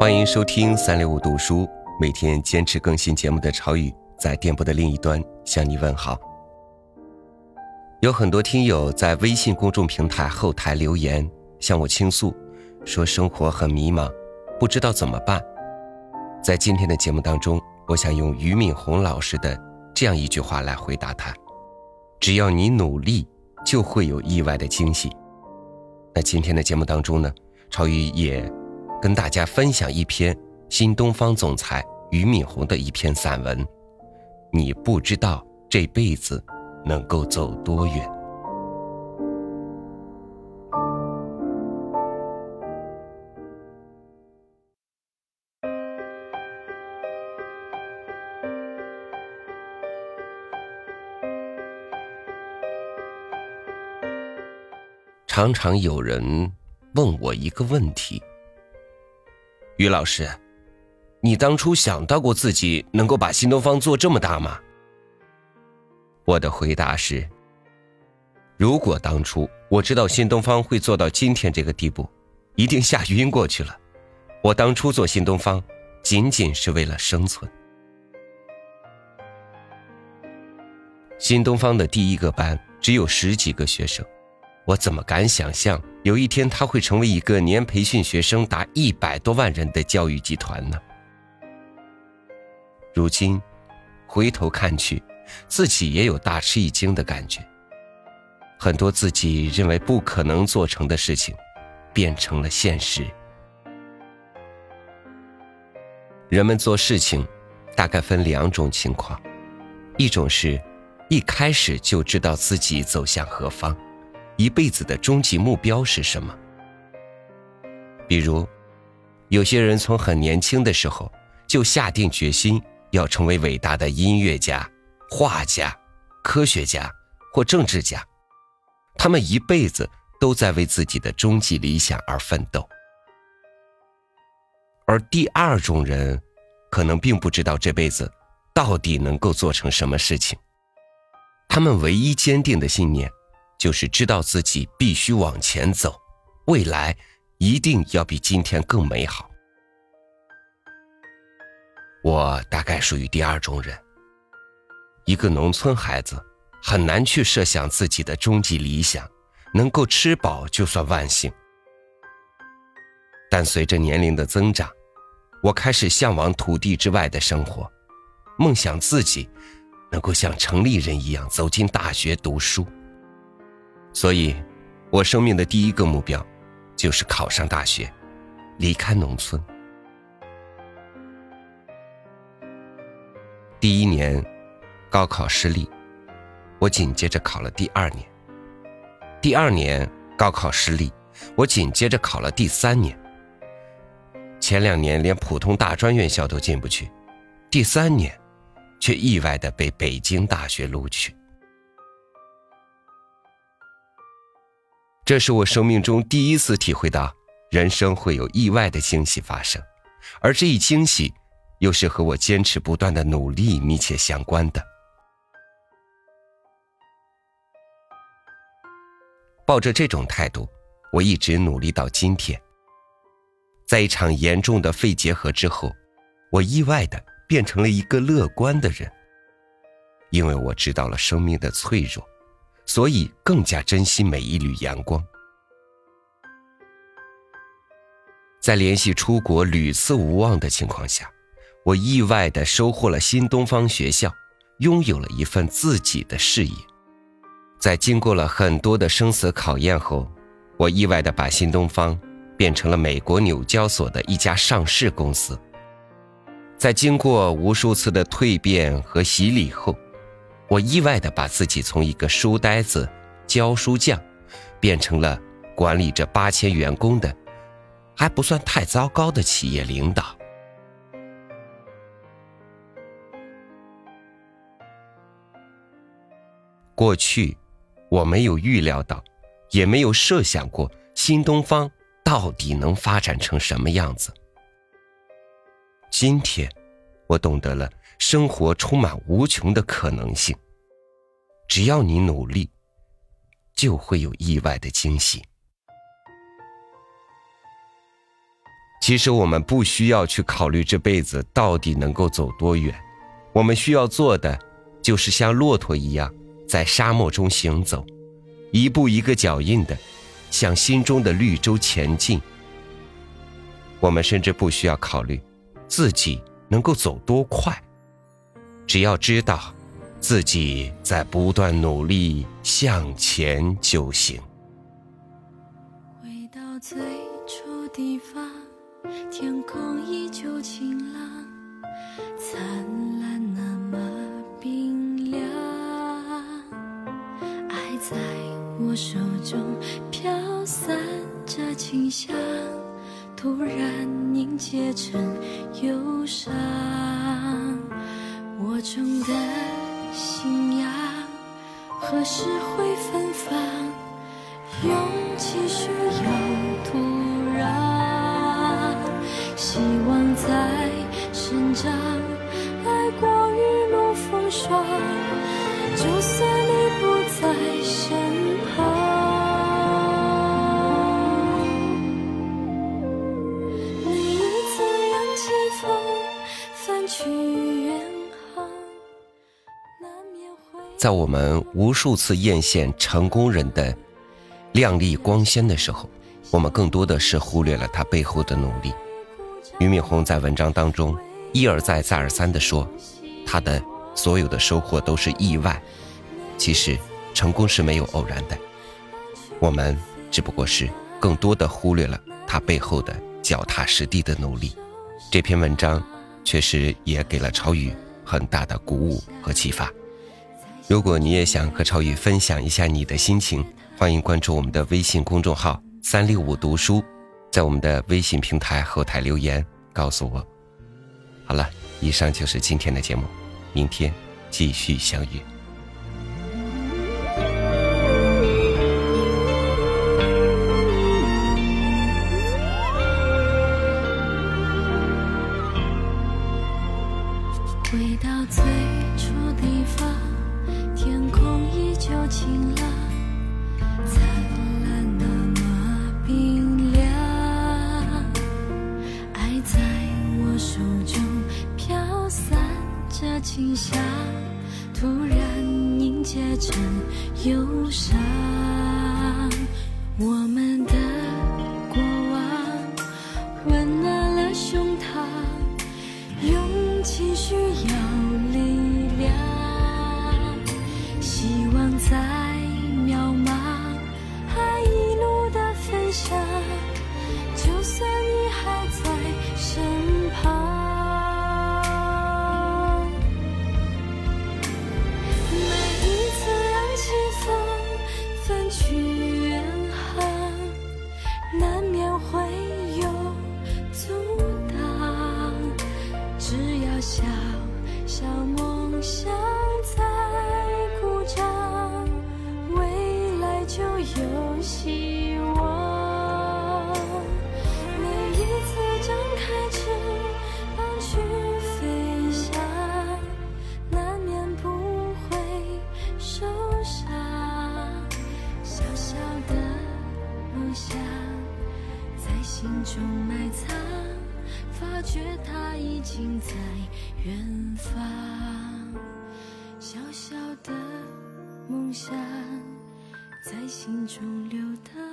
欢迎收听三六五读书，每天坚持更新节目的超宇在电波的另一端向你问好。有很多听友在微信公众平台后台留言向我倾诉，说生活很迷茫，不知道怎么办。在今天的节目当中，我想用俞敏洪老师的这样一句话来回答他：只要你努力，就会有意外的惊喜。那今天的节目当中呢，超宇也。跟大家分享一篇新东方总裁俞敏洪的一篇散文，你不知道这辈子能够走多远。常常有人问我一个问题。于老师，你当初想到过自己能够把新东方做这么大吗？我的回答是：如果当初我知道新东方会做到今天这个地步，一定吓晕过去了。我当初做新东方，仅仅是为了生存。新东方的第一个班只有十几个学生。我怎么敢想象有一天他会成为一个年培训学生达一百多万人的教育集团呢？如今，回头看去，自己也有大吃一惊的感觉。很多自己认为不可能做成的事情，变成了现实。人们做事情，大概分两种情况：一种是，一开始就知道自己走向何方。一辈子的终极目标是什么？比如，有些人从很年轻的时候就下定决心要成为伟大的音乐家、画家、科学家或政治家，他们一辈子都在为自己的终极理想而奋斗。而第二种人，可能并不知道这辈子到底能够做成什么事情，他们唯一坚定的信念。就是知道自己必须往前走，未来一定要比今天更美好。我大概属于第二种人。一个农村孩子很难去设想自己的终极理想，能够吃饱就算万幸。但随着年龄的增长，我开始向往土地之外的生活，梦想自己能够像城里人一样走进大学读书。所以，我生命的第一个目标，就是考上大学，离开农村。第一年，高考失利，我紧接着考了第二年。第二年高考失利，我紧接着考了第三年。前两年连普通大专院校都进不去，第三年，却意外的被北京大学录取。这是我生命中第一次体会到，人生会有意外的惊喜发生，而这一惊喜，又是和我坚持不断的努力密切相关的。抱着这种态度，我一直努力到今天。在一场严重的肺结核之后，我意外的变成了一个乐观的人，因为我知道了生命的脆弱。所以更加珍惜每一缕阳光。在联系出国屡次无望的情况下，我意外的收获了新东方学校，拥有了一份自己的事业。在经过了很多的生死考验后，我意外的把新东方变成了美国纽交所的一家上市公司。在经过无数次的蜕变和洗礼后。我意外的把自己从一个书呆子、教书匠，变成了管理着八千员工的，还不算太糟糕的企业领导。过去，我没有预料到，也没有设想过新东方到底能发展成什么样子。今天，我懂得了。生活充满无穷的可能性，只要你努力，就会有意外的惊喜。其实我们不需要去考虑这辈子到底能够走多远，我们需要做的就是像骆驼一样在沙漠中行走，一步一个脚印的向心中的绿洲前进。我们甚至不需要考虑自己能够走多快，只要知道自己在不断努力向前就行。回到最初地方，天空依旧晴朗，灿烂那么冰凉，爱在我手中飘散着清香。突然凝结成忧伤，何时会芬芳？勇气需要土壤，希望在生长，爱过雨露风霜，就算在我们无数次艳羡成功人的亮丽光鲜的时候，我们更多的是忽略了他背后的努力。俞敏洪在文章当中一而再、再而三地说，他的所有的收获都是意外。其实，成功是没有偶然的，我们只不过是更多的忽略了他背后的脚踏实地的努力。这篇文章确实也给了超宇很大的鼓舞和启发。如果你也想和超宇分享一下你的心情，欢迎关注我们的微信公众号“三六五读书”，在我们的微信平台后台留言告诉我。好了，以上就是今天的节目，明天继续相遇。回到最初地方。天空依旧晴朗，灿烂那么冰凉。爱在我手中飘散着清香，突然凝结成忧伤。我们的难想。在心中流淌。